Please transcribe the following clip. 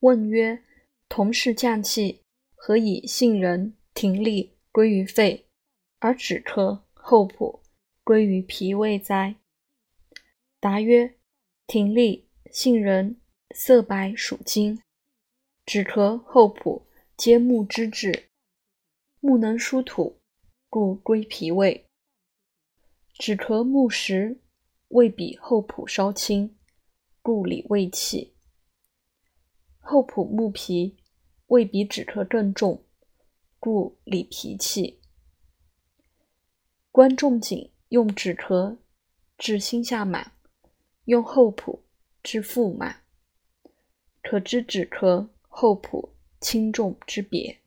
问曰：同是降气，何以杏仁、葶苈归于肺，而止咳、后朴归于脾胃哉？答曰：葶苈、杏仁色白属金，止咳、后朴皆木之治，木能疏土，故归脾胃。止咳木实，味比后朴稍轻，故理胃气。厚朴木皮，未比止咳更重，故理脾气。观仲景用止咳治心下满，用厚朴治腹满，可知止咳、后朴轻重之别。